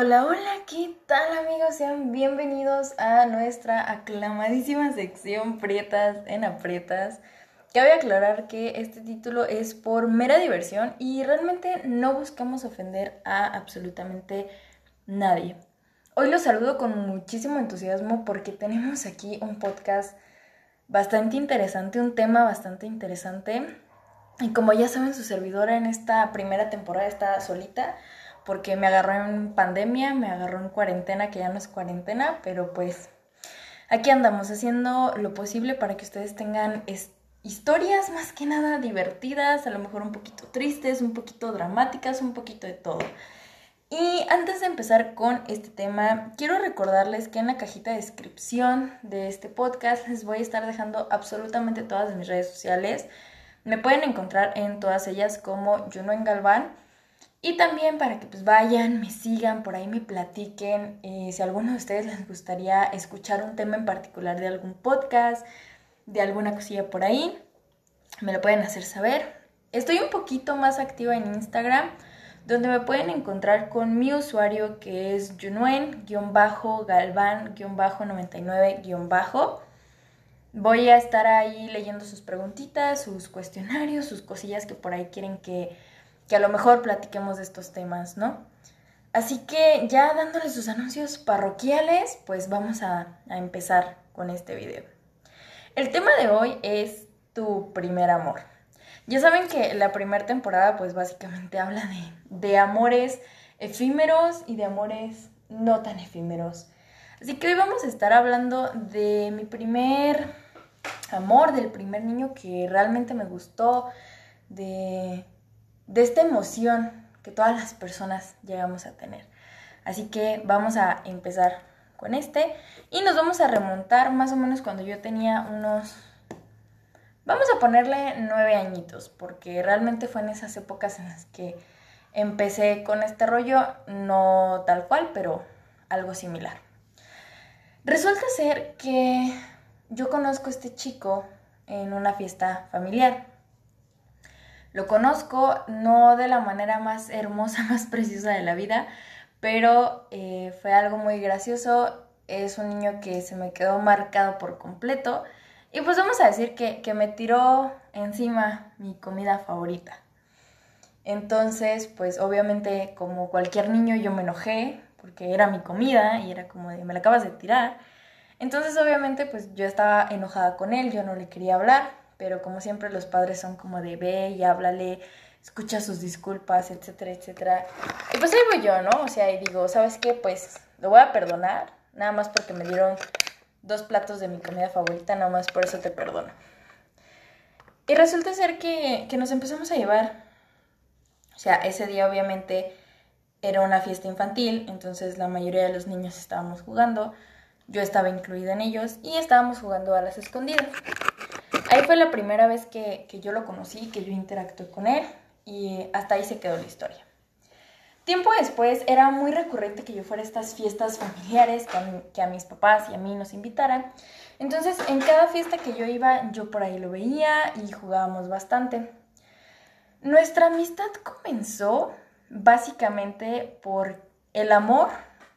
Hola, hola, ¿qué tal amigos? Sean bienvenidos a nuestra aclamadísima sección Prietas en Aprietas. Cabe aclarar que este título es por mera diversión y realmente no buscamos ofender a absolutamente nadie. Hoy los saludo con muchísimo entusiasmo porque tenemos aquí un podcast bastante interesante, un tema bastante interesante. Y como ya saben, su servidora en esta primera temporada está solita porque me agarró en pandemia, me agarró en cuarentena, que ya no es cuarentena, pero pues aquí andamos haciendo lo posible para que ustedes tengan historias más que nada divertidas, a lo mejor un poquito tristes, un poquito dramáticas, un poquito de todo. Y antes de empezar con este tema, quiero recordarles que en la cajita de descripción de este podcast les voy a estar dejando absolutamente todas mis redes sociales. Me pueden encontrar en todas ellas como Juno en Galván. Y también para que pues vayan, me sigan, por ahí me platiquen, eh, si a alguno de ustedes les gustaría escuchar un tema en particular de algún podcast, de alguna cosilla por ahí, me lo pueden hacer saber. Estoy un poquito más activa en Instagram, donde me pueden encontrar con mi usuario que es Junuen-Galván-99- Voy a estar ahí leyendo sus preguntitas, sus cuestionarios, sus cosillas que por ahí quieren que que a lo mejor platiquemos de estos temas, ¿no? Así que ya dándoles sus anuncios parroquiales, pues vamos a, empezar con este video. El tema de hoy es tu primer amor. Ya saben que la primera temporada pues básicamente habla de, de amores efímeros y de amores no tan efímeros. Así que hoy vamos a estar hablando de mi primer amor, del primer niño que realmente me gustó, de de esta emoción que todas las personas llegamos a tener. Así que vamos a empezar con este y nos vamos a remontar más o menos cuando yo tenía unos... Vamos a ponerle nueve añitos, porque realmente fue en esas épocas en las que empecé con este rollo, no tal cual, pero algo similar. Resulta ser que yo conozco a este chico en una fiesta familiar. Lo conozco no de la manera más hermosa, más preciosa de la vida, pero eh, fue algo muy gracioso. Es un niño que se me quedó marcado por completo. Y pues vamos a decir que, que me tiró encima mi comida favorita. Entonces, pues obviamente como cualquier niño yo me enojé porque era mi comida y era como de me la acabas de tirar. Entonces obviamente pues yo estaba enojada con él, yo no le quería hablar pero como siempre los padres son como de ve y háblale, escucha sus disculpas, etcétera, etcétera. Y pues ahí voy yo, ¿no? O sea, y digo, ¿sabes qué? Pues lo voy a perdonar, nada más porque me dieron dos platos de mi comida favorita, nada más por eso te perdono. Y resulta ser que, que nos empezamos a llevar. O sea, ese día obviamente era una fiesta infantil, entonces la mayoría de los niños estábamos jugando, yo estaba incluida en ellos y estábamos jugando a las escondidas. Ahí fue la primera vez que, yo lo conocí, que yo interactué con él y hasta ahí se quedó la historia. Tiempo después era muy recurrente que yo fuera a estas fiestas familiares, que a, mis papás y a mí nos invitaran. Entonces, en cada fiesta que yo iba, yo por ahí lo veía y jugábamos bastante. Nuestra amistad comenzó básicamente por el amor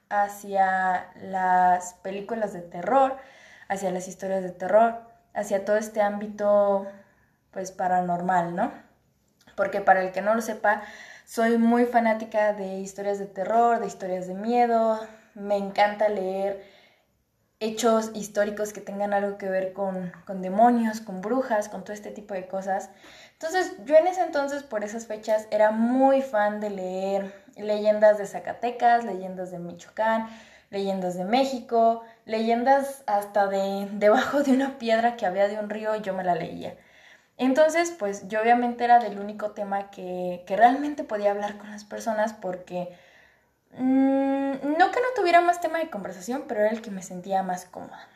hacia las películas de terror, hacia las historias de terror hacia todo este ámbito pues paranormal, ¿no? Porque para el que no lo sepa, soy muy fanática de historias de terror, de historias de miedo, me encanta leer hechos históricos que tengan algo que ver con, con, demonios, con brujas, con todo este tipo de cosas. Entonces yo en ese entonces, por esas fechas, era muy fan de leer leyendas de Zacatecas, leyendas de Michoacán, leyendas de México, leyendas hasta de debajo de una piedra que había de un río, yo me la leía. Entonces, pues yo obviamente era del único tema que, realmente podía hablar con las personas porque mm, no que no tuviera más tema de conversación, pero era el que me sentía más cómoda.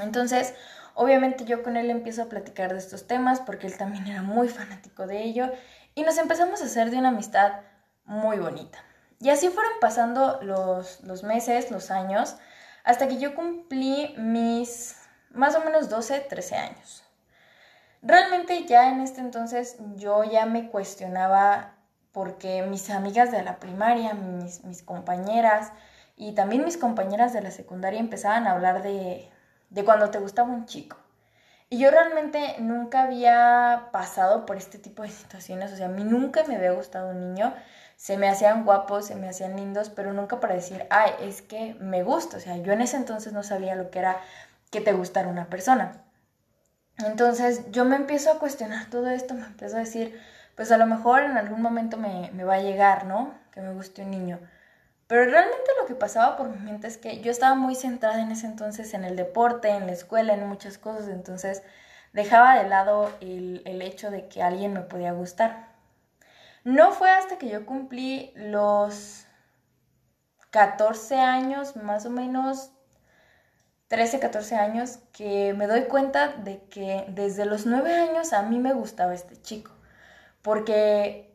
Entonces, obviamente yo con él empiezo a platicar de estos temas porque él también era muy fanático de ello y nos empezamos a hacer de una amistad muy bonita. Y así fueron pasando los, los meses, los años, hasta que yo cumplí mis más o menos 12, 13 años. Realmente ya en este entonces yo ya me cuestionaba porque mis amigas de la primaria, mis, compañeras y también mis compañeras de la secundaria empezaban a hablar de, de cuando te gustaba un chico. Y yo realmente nunca había pasado por este tipo de situaciones, o sea, a mí nunca me había gustado un niño, se me hacían guapos, se me hacían lindos, pero nunca para decir, ay, es que me gusta, o sea, yo en ese entonces no sabía lo que era que te gustara una persona. Entonces yo me empiezo a cuestionar todo esto, me empiezo a decir, pues a lo mejor en algún momento me, me va a llegar, ¿no? Que me guste un niño. Pero realmente lo que pasaba por mi mente es que yo estaba muy centrada en ese entonces en el deporte, en la escuela, en muchas cosas, entonces dejaba de lado el, el hecho de que alguien me podía gustar. No fue hasta que yo cumplí los 14 años, más o menos 13, 14 años, que me doy cuenta de que desde los 9 años a mí me gustaba este chico. Porque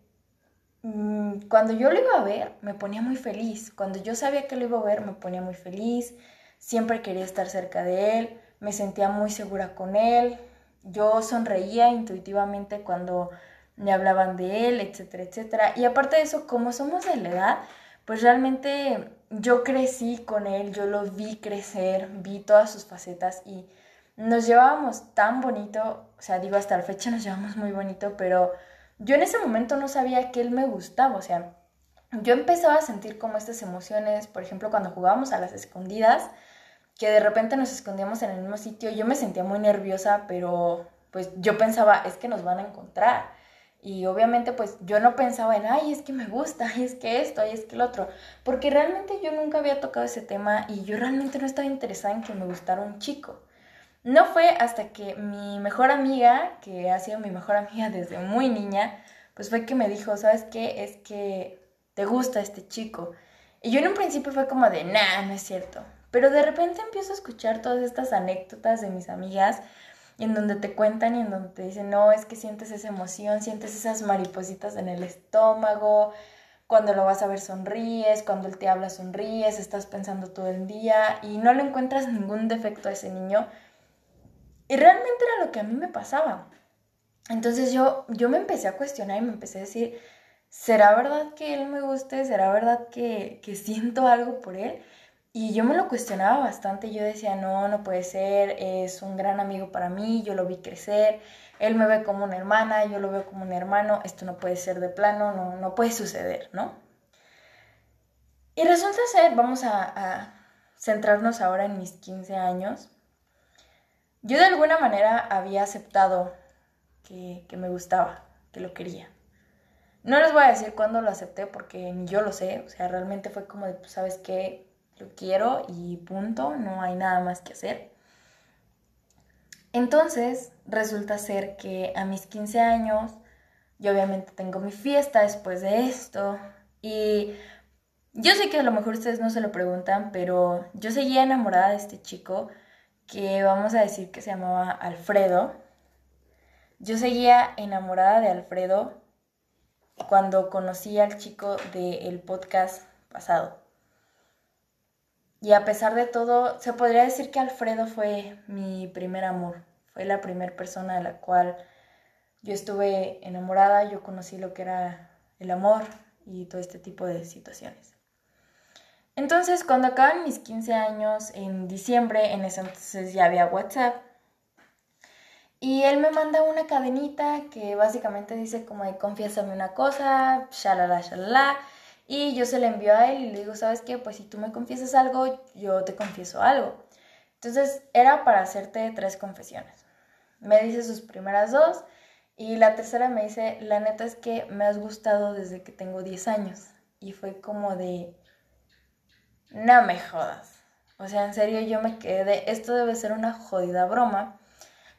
mm, cuando yo lo iba a ver, me ponía muy feliz. Cuando yo sabía que lo iba a ver, me ponía muy feliz. Siempre quería estar cerca de él. Me sentía muy segura con él. Yo sonreía intuitivamente cuando me hablaban de él, etcétera, etcétera. Y aparte de eso, como somos de la edad, pues realmente yo crecí con él, yo lo vi crecer, vi todas sus facetas y nos llevábamos tan bonito, o sea, digo, hasta la fecha nos llevamos muy bonito, pero yo en ese momento no sabía que él me gustaba, o sea, yo empezaba a sentir como estas emociones, por ejemplo, cuando jugábamos a las escondidas, que de repente nos escondíamos en el mismo sitio, yo me sentía muy nerviosa, pero pues yo pensaba, es que nos van a encontrar. Y obviamente pues yo no pensaba en, ay, es que me gusta, ay, es que esto, ay, es que el otro, porque realmente yo nunca había tocado ese tema y yo realmente no estaba interesada en que me gustara un chico. No fue hasta que mi mejor amiga, que ha sido mi mejor amiga desde muy niña, pues fue que me dijo, ¿sabes qué? Es que te gusta este chico. Y yo en un principio fue como de, nah, no es cierto. Pero de repente empiezo a escuchar todas estas anécdotas de mis amigas y en donde te cuentan y en donde te dicen, no, es que sientes esa emoción, sientes esas maripositas en el estómago, cuando lo vas a ver sonríes, cuando él te habla sonríes, estás pensando todo el día y no le encuentras ningún defecto a ese niño. Y realmente era lo que a mí me pasaba. Entonces yo, yo me empecé a cuestionar y me empecé a decir, ¿será verdad que él me guste? ¿Será verdad que, que siento algo por él? Y yo me lo cuestionaba bastante, yo decía, no, no puede ser, es un gran amigo para mí, yo lo vi crecer, él me ve como una hermana, yo lo veo como un hermano, esto no puede ser de plano, no, no puede suceder, ¿no? Y resulta ser, vamos a, centrarnos ahora en mis 15 años, yo de alguna manera había aceptado que, que me gustaba, que lo quería. No les voy a decir cuándo lo acepté porque ni yo lo sé, o sea, realmente fue como de, pues, ¿sabes qué? Lo quiero y punto, no hay nada más que hacer. Entonces, resulta ser que a mis 15 años, yo obviamente tengo mi fiesta después de esto y yo sé que a lo mejor ustedes no se lo preguntan, pero yo seguía enamorada de este chico que vamos a decir que se llamaba Alfredo. Yo seguía enamorada de Alfredo cuando conocí al chico del podcast pasado. Y a pesar de todo, se podría decir que Alfredo fue mi primer amor, fue la primera persona de la cual yo estuve enamorada, yo conocí lo que era el amor y todo este tipo de situaciones. Entonces, cuando acaban mis 15 años, en diciembre, en ese entonces ya había WhatsApp, y él me manda una cadenita que básicamente dice como de confiésame una cosa, shalala, shalala, y yo se la envío a él y le digo, ¿sabes qué? Pues si tú me confiesas algo, yo te confieso algo. Entonces era para hacerte tres confesiones. Me dice sus primeras dos y la tercera me dice, la neta es que me has gustado desde que tengo 10 años. Y fue como de, no me jodas. O sea, en serio yo me quedé, esto debe ser una jodida broma.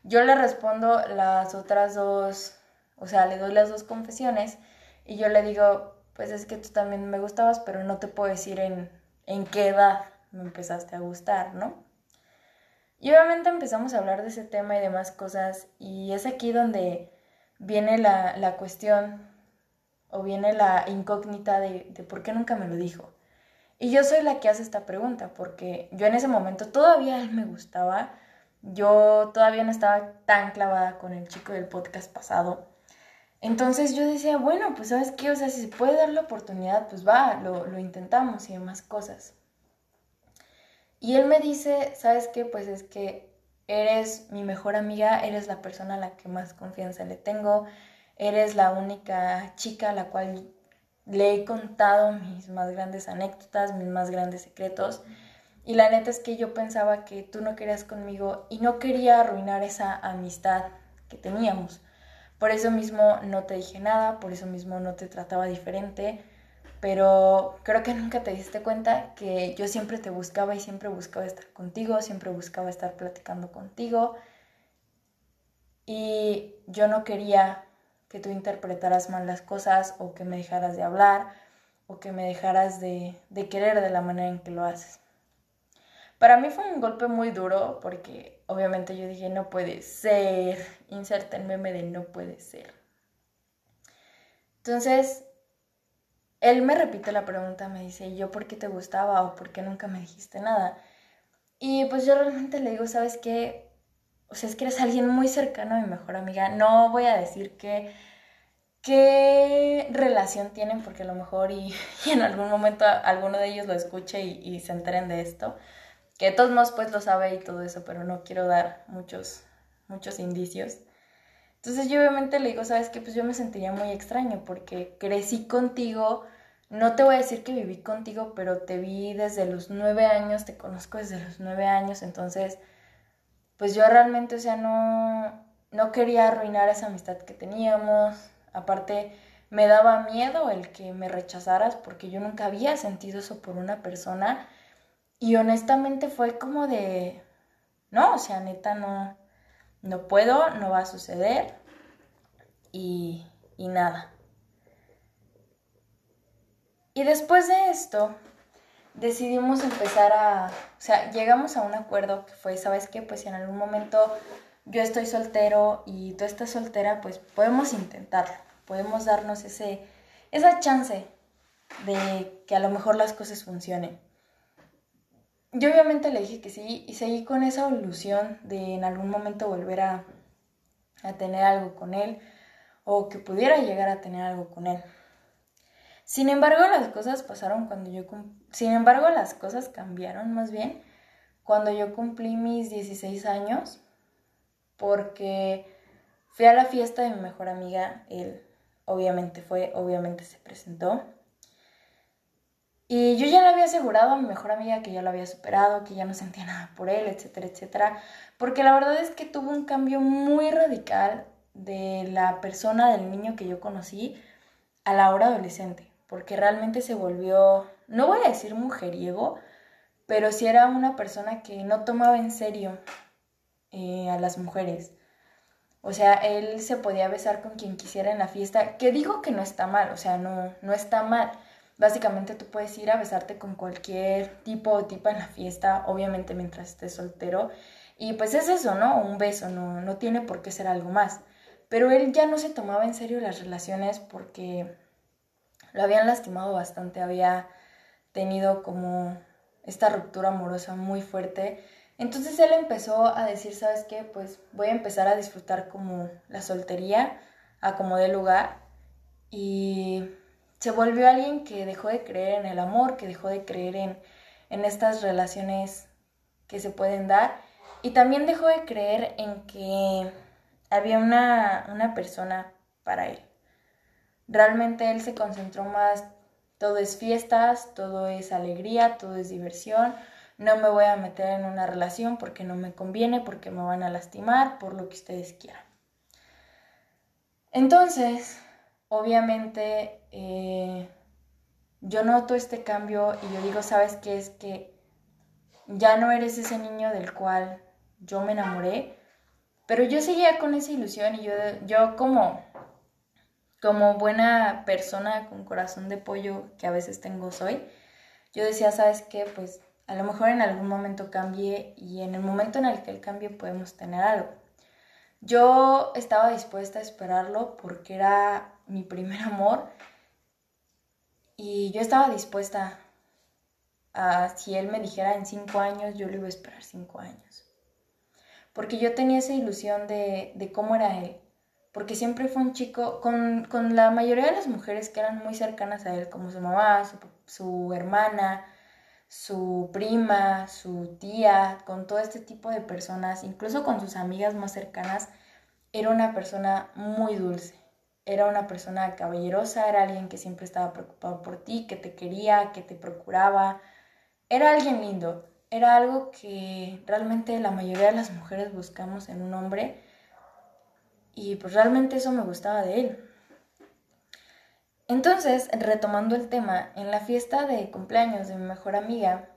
Yo le respondo las otras dos, o sea, le doy las dos confesiones y yo le digo, pues es que tú también me gustabas, pero no te puedo decir en, en qué edad me empezaste a gustar, ¿no? Y obviamente empezamos a hablar de ese tema y demás cosas, y es aquí donde viene la, la cuestión o viene la incógnita de, de por qué nunca me lo dijo. Y yo soy la que hace esta pregunta, porque yo en ese momento todavía él me gustaba, yo todavía no estaba tan clavada con el chico del podcast pasado. Entonces yo decía, bueno, pues sabes qué, o sea, si se puede dar la oportunidad, pues va, lo, lo intentamos y demás cosas. Y él me dice, ¿sabes qué? Pues es que eres mi mejor amiga, eres la persona a la que más confianza le tengo, eres la única chica a la cual le he contado mis más grandes anécdotas, mis más grandes secretos. Y la neta es que yo pensaba que tú no querías conmigo y no quería arruinar esa amistad que teníamos. Por eso mismo no te dije nada, por eso mismo no te trataba diferente, pero creo que nunca te diste cuenta que yo siempre te buscaba y siempre buscaba estar contigo, siempre buscaba estar platicando contigo y yo no quería que tú interpretaras mal las cosas o que me dejaras de hablar o que me dejaras de, de querer de la manera en que lo haces. Para mí fue un golpe muy duro porque obviamente yo dije, no puede ser, inserta el meme de no puede ser. Entonces, él me repite la pregunta, me dice, ¿yo por qué te gustaba o por qué nunca me dijiste nada? Y pues yo realmente le digo, ¿sabes qué? O sea, es que eres alguien muy cercano a mi mejor amiga. No voy a decir que qué relación tienen, porque a lo mejor y, en algún momento alguno de ellos lo escuche y, y se enteren de esto que de todos modos pues lo sabe y todo eso, pero no quiero dar muchos, muchos indicios. Entonces yo obviamente le digo, sabes que pues yo me sentiría muy extraño porque crecí contigo, no te voy a decir que viví contigo, pero te vi desde los nueve años, te conozco desde los nueve años, entonces pues yo realmente, o sea, no, no quería arruinar esa amistad que teníamos, aparte me daba miedo el que me rechazaras porque yo nunca había sentido eso por una persona y honestamente fue como de, no, o sea, neta, no, no puedo, no va a suceder y, y nada. Y después de esto, decidimos empezar a, o sea, llegamos a un acuerdo que fue, ¿sabes qué? Pues si en algún momento yo estoy soltero y tú estás soltera, pues podemos intentarlo, podemos darnos ese, esa chance de que a lo mejor las cosas funcionen. Yo obviamente le dije que sí y seguí con esa ilusión de en algún momento volver a, tener algo con él o que pudiera llegar a tener algo con él. Sin embargo, las cosas pasaron cuando yo... Sin embargo, las cosas cambiaron más bien cuando yo cumplí mis 16 años porque fui a la fiesta de mi mejor amiga, él obviamente fue, obviamente se presentó. Y yo ya le había asegurado a mi mejor amiga que ya lo había superado, que ya no sentía nada por él, etcétera, etcétera. Porque la verdad es que tuvo un cambio muy radical de la persona, del niño que yo conocí, a la hora adolescente. Porque realmente se volvió, no voy a decir mujeriego, pero sí era una persona que no tomaba en serio eh, a las mujeres. O sea, él se podía besar con quien quisiera en la fiesta, que digo que no está mal, o sea, no, no está mal Básicamente tú puedes ir a besarte con cualquier tipo o tipa en la fiesta, obviamente mientras estés soltero. Y pues es eso, ¿no? Un beso, no, no tiene por qué ser algo más. Pero él ya no se tomaba en serio las relaciones porque lo habían lastimado bastante, había tenido como esta ruptura amorosa muy fuerte. Entonces él empezó a decir, ¿sabes qué? Pues voy a empezar a disfrutar como la soltería, a como de lugar. Y se volvió alguien que dejó de creer en el amor, que dejó de creer en, en estas relaciones que se pueden dar y también dejó de creer en que había una, una persona para él. Realmente él se concentró más, todo es fiestas, todo es alegría, todo es diversión, no me voy a meter en una relación porque no me conviene, porque me van a lastimar, por lo que ustedes quieran. Entonces, obviamente eh, yo noto este cambio y yo digo, ¿sabes qué? Es que ya no eres ese niño del cual yo me enamoré, pero yo seguía con esa ilusión y yo, yo como, como buena persona con corazón de pollo que a veces tengo soy, yo decía, ¿sabes qué? Pues a lo mejor en algún momento cambie y en el momento en el que él cambie podemos tener algo. Yo estaba dispuesta a esperarlo porque era mi primer amor y yo estaba dispuesta a, si él me dijera en cinco años, yo le iba a esperar cinco años. Porque yo tenía esa ilusión de, de cómo era él, porque siempre fue un chico con, con, la mayoría de las mujeres que eran muy cercanas a él, como su mamá, su, su hermana, su prima, su tía, con todo este tipo de personas, incluso con sus amigas más cercanas, era una persona muy dulce. Era una persona caballerosa, era alguien que siempre estaba preocupado por ti, que te quería, que te procuraba. Era alguien lindo. Era algo que realmente la mayoría de las mujeres buscamos en un hombre. Y pues realmente eso me gustaba de él. Entonces, retomando el tema, en la fiesta de cumpleaños de mi mejor amiga,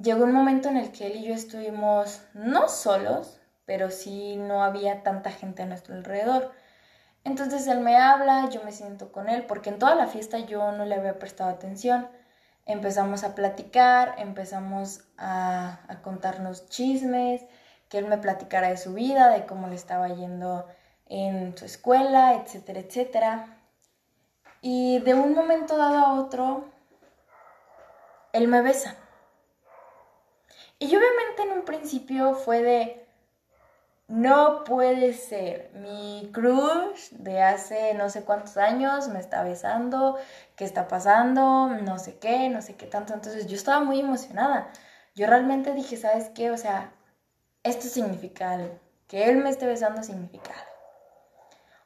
llegó un momento en el que él y yo estuvimos no solos, pero sí no había tanta gente a nuestro alrededor. Entonces él me habla, yo me siento con él, porque en toda la fiesta yo no le había prestado atención. Empezamos a platicar, empezamos a, a contarnos chismes, que él me platicara de su vida, de cómo le estaba yendo en su escuela, etcétera, etcétera. Y de un momento dado a otro, él me besa. Y obviamente en un principio fue de, no puede ser, mi crush de hace no sé cuántos años me está besando, ¿qué está pasando? No sé qué, no sé qué tanto. Entonces yo estaba muy emocionada. Yo realmente dije, ¿sabes qué? O sea, esto significa algo. Que él me esté besando significa algo.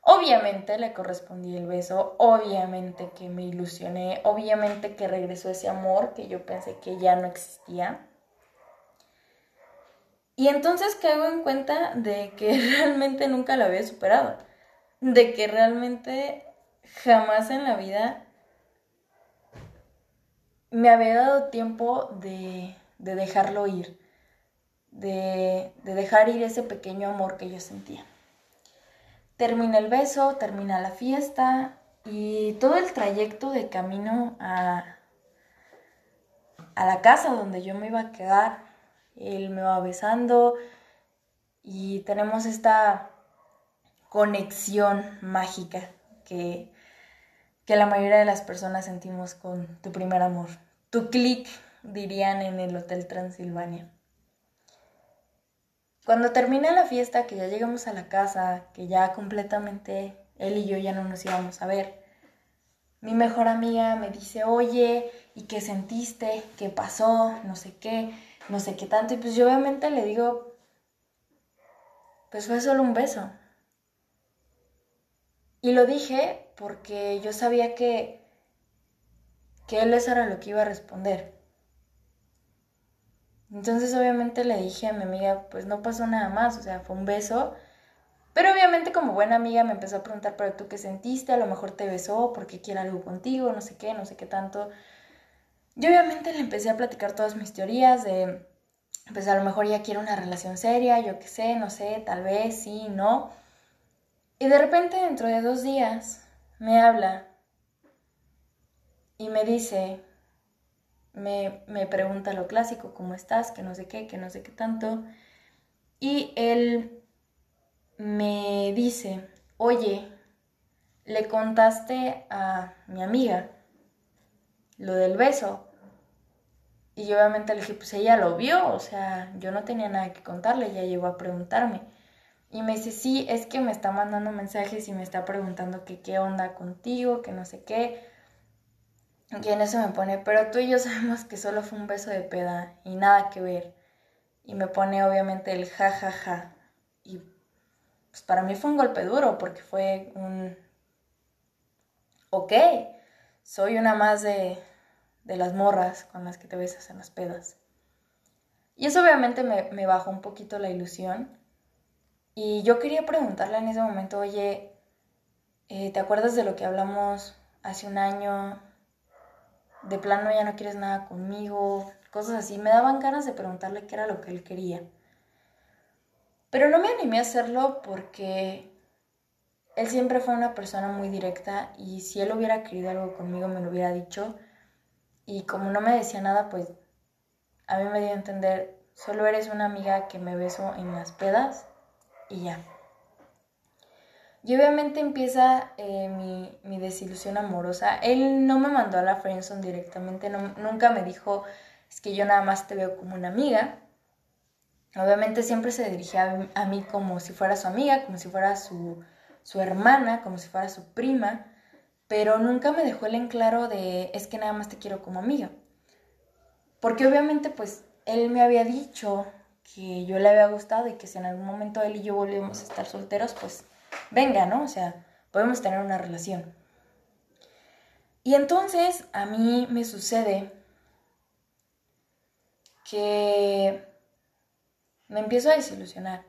Obviamente le correspondí el beso, obviamente que me ilusioné, obviamente que regresó ese amor que yo pensé que ya no existía. Y entonces caigo en cuenta de que realmente nunca lo había superado, de que realmente jamás en la vida me había dado tiempo de, dejarlo ir, de dejar ir ese pequeño amor que yo sentía. Termina el beso, termina la fiesta y todo el trayecto de camino a, a la casa donde yo me iba a quedar, él me va besando y tenemos esta conexión mágica que, que la mayoría de las personas sentimos con tu primer amor. Tu clic, dirían en el Hotel Transilvania. Cuando termina la fiesta, que ya llegamos a la casa, que ya completamente él y yo ya no nos íbamos a ver, mi mejor amiga me dice, oye, ¿y qué sentiste? ¿Qué pasó? No sé qué, no sé qué tanto. Y pues yo obviamente le digo, pues fue solo un beso. Y lo dije porque yo sabía que, que él eso era lo que iba a responder. Entonces obviamente le dije a mi amiga, pues no pasó nada más, o sea, fue un beso. Pero obviamente como buena amiga me empezó a preguntar, pero tú qué sentiste, a lo mejor te besó porque quiere algo contigo, no sé qué, no sé qué tanto. Yo obviamente le empecé a platicar todas mis teorías de, pues a lo mejor ya quiere una relación seria, yo qué sé, no sé, tal vez, sí, no. Y de repente dentro de dos días me habla y me dice, me, pregunta lo clásico, ¿cómo estás? Que no sé qué, que no sé qué tanto. Y él me dice, oye, le contaste a mi amiga lo del beso. Y yo obviamente le dije, pues ella lo vio, o sea, yo no tenía nada que contarle, ella llegó a preguntarme. Y me dice, sí, es que me está mandando mensajes y me está preguntando que qué onda contigo, que no sé qué. Y en eso me pone, pero tú y yo sabemos que solo fue un beso de peda y nada que ver. Y me pone obviamente el ja, ja, ja. Y pues para mí fue un golpe duro porque fue un... Ok, soy una más de, de las morras con las que te besas en las pedas. Y eso obviamente me, me bajó un poquito la ilusión. Y yo quería preguntarle en ese momento, oye, eh, ¿te acuerdas de lo que hablamos hace un año? De plano ya no quieres nada conmigo, cosas así. Me daban ganas de preguntarle qué era lo que él quería. Pero no me animé a hacerlo porque él siempre fue una persona muy directa y si él hubiera querido algo conmigo me lo hubiera dicho. Y como no me decía nada, pues a mí me dio a entender, solo eres una amiga que me beso en las pedas y ya. Y obviamente empieza eh, mi, desilusión amorosa. Él no me mandó a la friendzone directamente, nunca me dijo, es que yo nada más te veo como una amiga. Obviamente siempre se dirigía a mí como si fuera su amiga, como si fuera su, su hermana, como si fuera su prima, pero nunca me dejó el en claro de es que nada más te quiero como amiga. Porque obviamente pues él me había dicho que yo le había gustado y que si en algún momento él y yo volvíamos a estar solteros, pues venga, ¿no? O sea, podemos tener una relación. Y entonces a mí me sucede que me empiezo a desilusionar.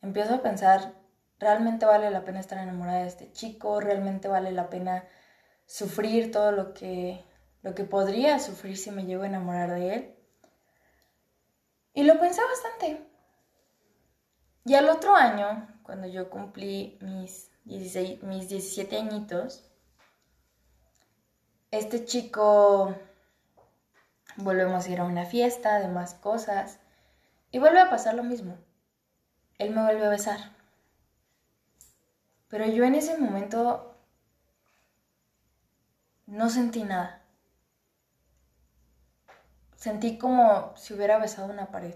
Empiezo a pensar, ¿realmente vale la pena estar enamorada de este chico? ¿Realmente vale la pena sufrir todo lo que, lo que podría sufrir si me llego a enamorar de él? Y lo pensé bastante. Y al otro año, cuando yo cumplí mis, 16, mis 17 añitos, este chico volvemos a ir a una fiesta, de más cosas, y vuelve a pasar lo mismo. Él me vuelve a besar. Pero yo en ese momento no sentí nada. Sentí como si hubiera besado una pared.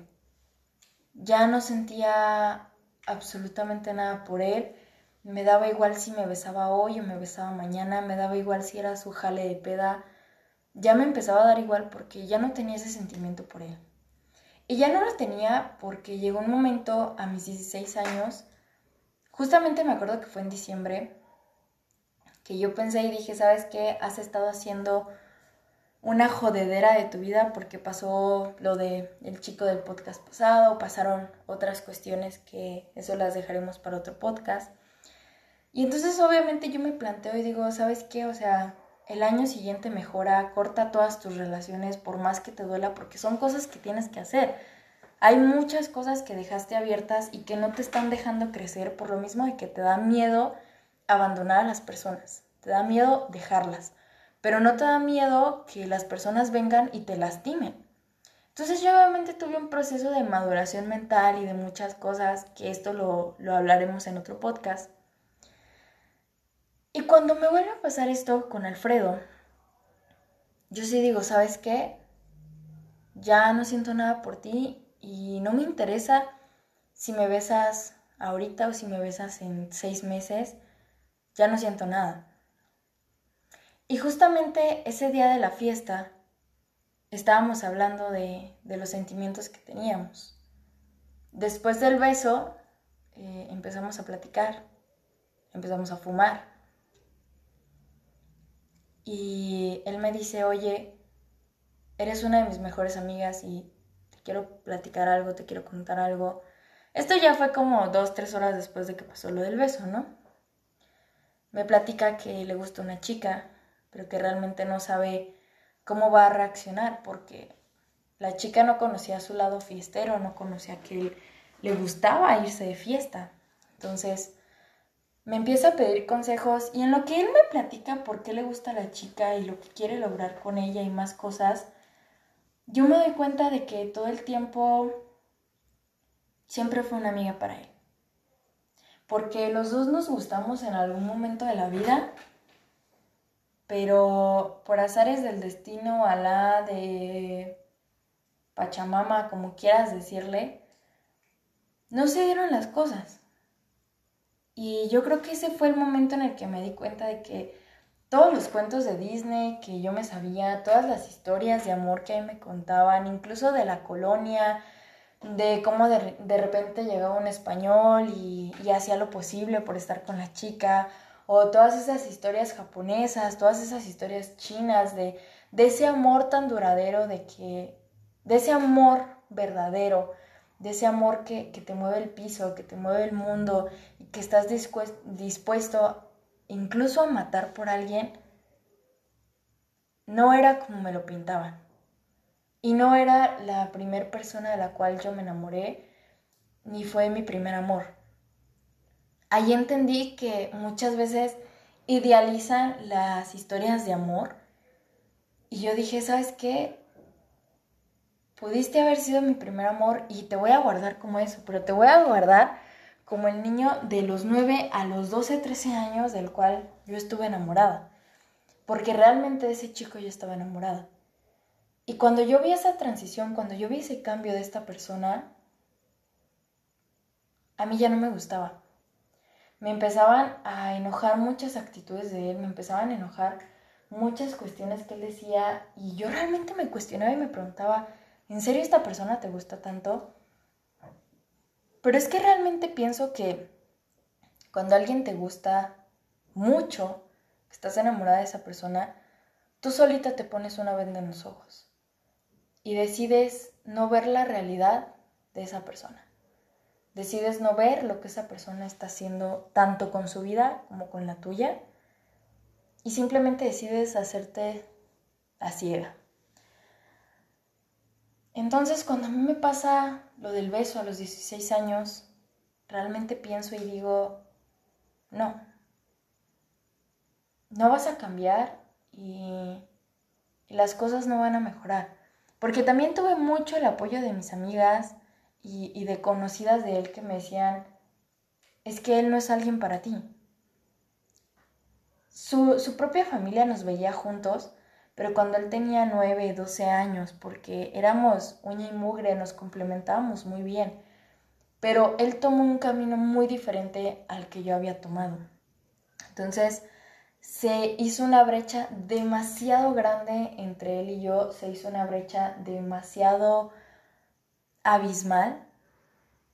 Ya no sentía absolutamente nada por él. Me daba igual si me besaba hoy o me besaba mañana. Me daba igual si era su jale de peda. Ya me empezaba a dar igual porque ya no tenía ese sentimiento por él. Y ya no lo tenía porque llegó un momento a mis 16 años, justamente me acuerdo que fue en diciembre, que yo pensé y dije, ¿sabes qué? Has estado haciendo una jodedera de tu vida porque pasó lo de el chico del podcast pasado, pasaron otras cuestiones que eso las dejaremos para otro podcast. Y entonces obviamente yo me planteo y digo, ¿sabes qué? O sea, el año siguiente mejora, corta todas tus relaciones por más que te duela, porque son cosas que tienes que hacer. Hay muchas cosas que dejaste abiertas y que no te están dejando crecer por lo mismo de que te da miedo abandonar a las personas, te da miedo dejarlas, pero no te da miedo que las personas vengan y te lastimen. Entonces yo obviamente tuve un proceso de maduración mental y de muchas cosas, que esto lo, lo hablaremos en otro podcast y cuando me vuelve a pasar esto con Alfredo, yo sí digo, ¿sabes qué? Ya no siento nada por ti y no me interesa si me besas ahorita o si me besas en seis meses, ya no siento nada. Y justamente ese día de la fiesta estábamos hablando de, los sentimientos que teníamos. Después del beso eh, empezamos a platicar, empezamos a fumar y él me dice, oye, eres una de mis mejores amigas y te quiero platicar algo, te quiero contar algo. Esto ya fue como dos, tres horas después de que pasó lo del beso, ¿no? Me platica que le gusta una chica, pero que realmente no sabe cómo va a reaccionar porque la chica no conocía su lado fiestero, no conocía que él le gustaba irse de fiesta. Entonces, me empieza a pedir consejos y en lo que él me platica por qué le gusta a la chica y lo que quiere lograr con ella y más cosas, yo me doy cuenta de que todo el tiempo siempre fue una amiga para él. Porque los dos nos gustamos en algún momento de la vida, pero por azares del destino, a la de Pachamama, como quieras decirle, no se dieron las cosas. Y yo creo que ese fue el momento en el que me di cuenta de que todos los cuentos de Disney que yo me sabía, todas las historias de amor que me contaban, incluso de la colonia, de cómo de, repente llegaba un español y, hacía lo posible por estar con la chica, o todas esas historias japonesas, todas esas historias chinas de, de ese amor tan duradero, de que, de ese amor verdadero, de ese amor que, te mueve el piso, que te mueve el mundo y que estás dispuesto incluso a matar por alguien, no era como me lo pintaban. Y no era la primera persona de la cual yo me enamoré, ni fue mi primer amor. Ahí entendí que muchas veces idealizan las historias de amor. Y yo dije, ¿sabes qué? pudiste haber sido mi primer amor y te voy a guardar como eso, pero te voy a guardar como el niño de los 9 a los 12, 13 años del cual yo estuve enamorada. Porque realmente de ese chico yo estaba enamorada. Y cuando yo vi esa transición, cuando yo vi ese cambio de esta persona, a mí ya no me gustaba. Me empezaban a enojar muchas actitudes de él, me empezaban a enojar muchas cuestiones que él decía y yo realmente me cuestionaba y me preguntaba, ¿en serio esta persona te gusta tanto? Pero es que realmente pienso que cuando alguien te gusta mucho, que estás enamorada de esa persona, tú solita te pones una venda en los ojos y decides no ver la realidad de esa persona. Decides no ver lo que esa persona está haciendo tanto con su vida como con la tuya y simplemente decides hacerte a ciega. Entonces, cuando a mí me pasa lo del beso a los 16 años, realmente pienso y digo, no, no vas a cambiar y, las cosas no van a mejorar. Porque también tuve mucho el apoyo de mis amigas y, y de conocidas de él que me decían, es que él no es alguien para ti. Su, su, propia familia nos veía juntos, pero cuando él tenía 9, 12 años, porque éramos uña y mugre, nos complementábamos muy bien, pero él tomó un camino muy diferente al que yo había tomado. Entonces, se hizo una brecha demasiado grande entre él y yo, se hizo una brecha demasiado abismal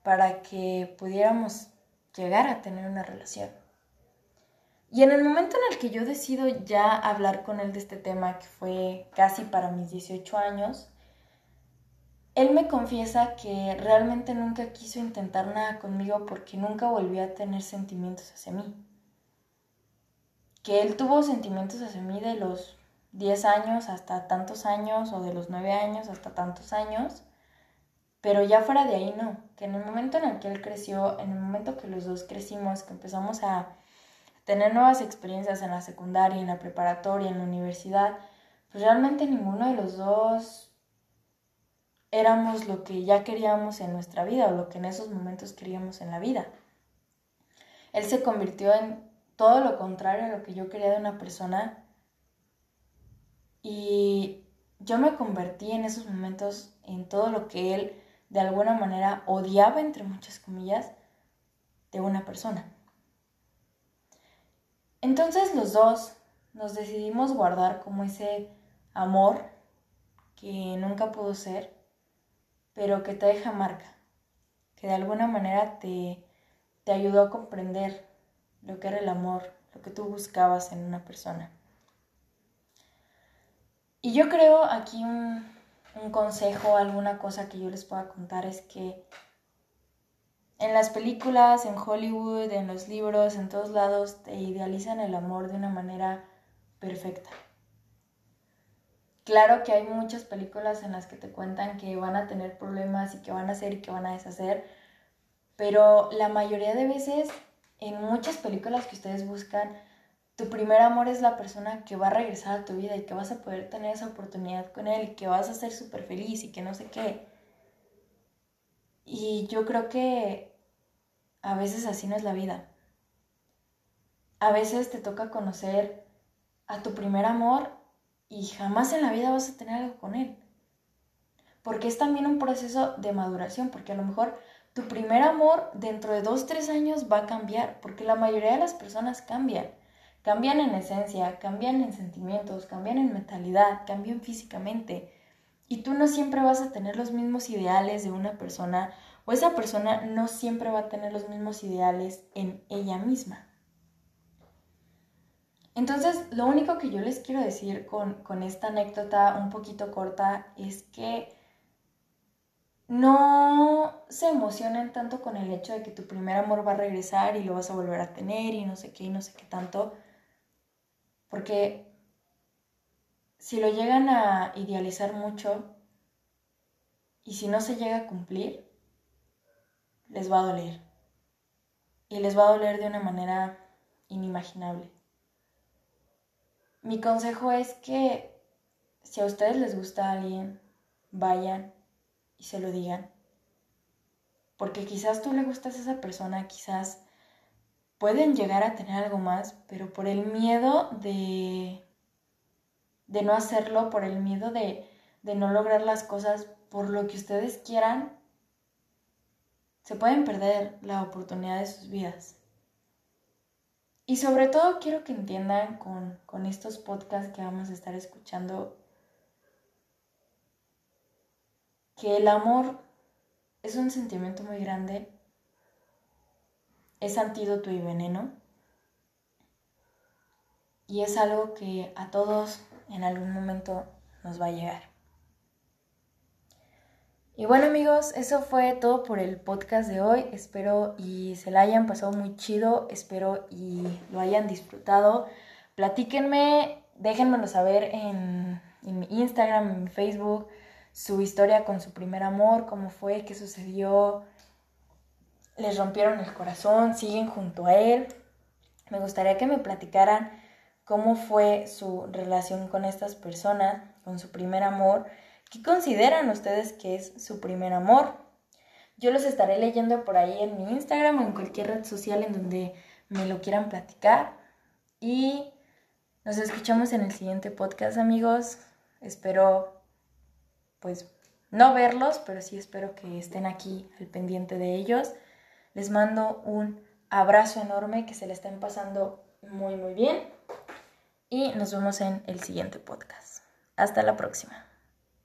para que pudiéramos llegar a tener una relación. Y en el momento en el que yo decido ya hablar con él de este tema, que fue casi para mis 18 años, él me confiesa que realmente nunca quiso intentar nada conmigo porque nunca volvió a tener sentimientos hacia mí. Que él tuvo sentimientos hacia mí de los 10 años hasta tantos años o de los 9 años hasta tantos años, pero ya fuera de ahí no, que en el momento en el que él creció, en el momento que los dos crecimos, que empezamos a tener nuevas experiencias en la secundaria, en la preparatoria, en la universidad, pues realmente ninguno de los dos éramos lo que ya queríamos en nuestra vida o lo que en esos momentos queríamos en la vida. Él se convirtió en todo lo contrario a lo que yo quería de una persona y yo me convertí en esos momentos en todo lo que él de alguna manera odiaba, entre muchas comillas, de una persona. Entonces los dos nos decidimos guardar como ese amor que nunca pudo ser, pero que te deja marca, que de alguna manera te, te ayudó a comprender lo que era el amor, lo que tú buscabas en una persona. Y yo creo aquí un, un consejo, alguna cosa que yo les pueda contar es que en las películas, en Hollywood, en los libros, en todos lados, te idealizan el amor de una manera perfecta. Claro que hay muchas películas en las que te cuentan que van a tener problemas y que van a hacer y que van a deshacer, pero la mayoría de veces en muchas películas que ustedes buscan, tu primer amor es la persona que va a regresar a tu vida y que vas a poder tener esa oportunidad con él y que vas a ser súper feliz y que no sé qué. Y yo creo que a veces así no es la vida. A veces te toca conocer a tu primer amor y jamás en la vida vas a tener algo con él. Porque es también un proceso de maduración, porque a lo mejor tu primer amor dentro de dos, tres años va a cambiar, porque la mayoría de las personas cambian. Cambian en esencia, cambian en sentimientos, cambian en mentalidad, cambian físicamente. Y tú no siempre vas a tener los mismos ideales de una persona o esa persona no siempre va a tener los mismos ideales en ella misma. Entonces, lo único que yo les quiero decir con, con esta anécdota un poquito corta es que no se emocionen tanto con el hecho de que tu primer amor va a regresar y lo vas a volver a tener y no sé qué y no sé qué tanto, porque si lo llegan a idealizar mucho y si no se llega a cumplir, les va a doler. Y les va a doler de una manera inimaginable. Mi consejo es que si a ustedes les gusta alguien, vayan y se lo digan. Porque quizás tú le gustas a esa persona, quizás pueden llegar a tener algo más, pero por el miedo de, de no hacerlo, por el miedo de, de no lograr las cosas por lo que ustedes quieran, se pueden perder la oportunidad de sus vidas. Y sobre todo quiero que entiendan con, con estos podcasts que vamos a estar escuchando que el amor es un sentimiento muy grande, es antídoto y veneno, y es algo que a todos en algún momento nos va a llegar. Y bueno amigos, eso fue todo por el podcast de hoy. Espero y se la hayan pasado muy chido, espero y lo hayan disfrutado. Platíquenme, déjenmelo saber en, en mi Instagram, en mi Facebook, su historia con su primer amor, cómo fue, qué sucedió, les rompieron el corazón, siguen junto a él. Me gustaría que me platicaran cómo fue su relación con estas personas, con su primer amor ¿Qué consideran ustedes que es su primer amor? Yo los estaré leyendo por ahí en mi Instagram o en cualquier red social en donde me lo quieran platicar. Y nos escuchamos en el siguiente podcast, amigos. Espero, pues, no verlos, pero sí espero que estén aquí al pendiente de ellos. Les mando un abrazo enorme, que se le estén pasando muy, muy bien. Y nos vemos en el siguiente podcast. Hasta la próxima.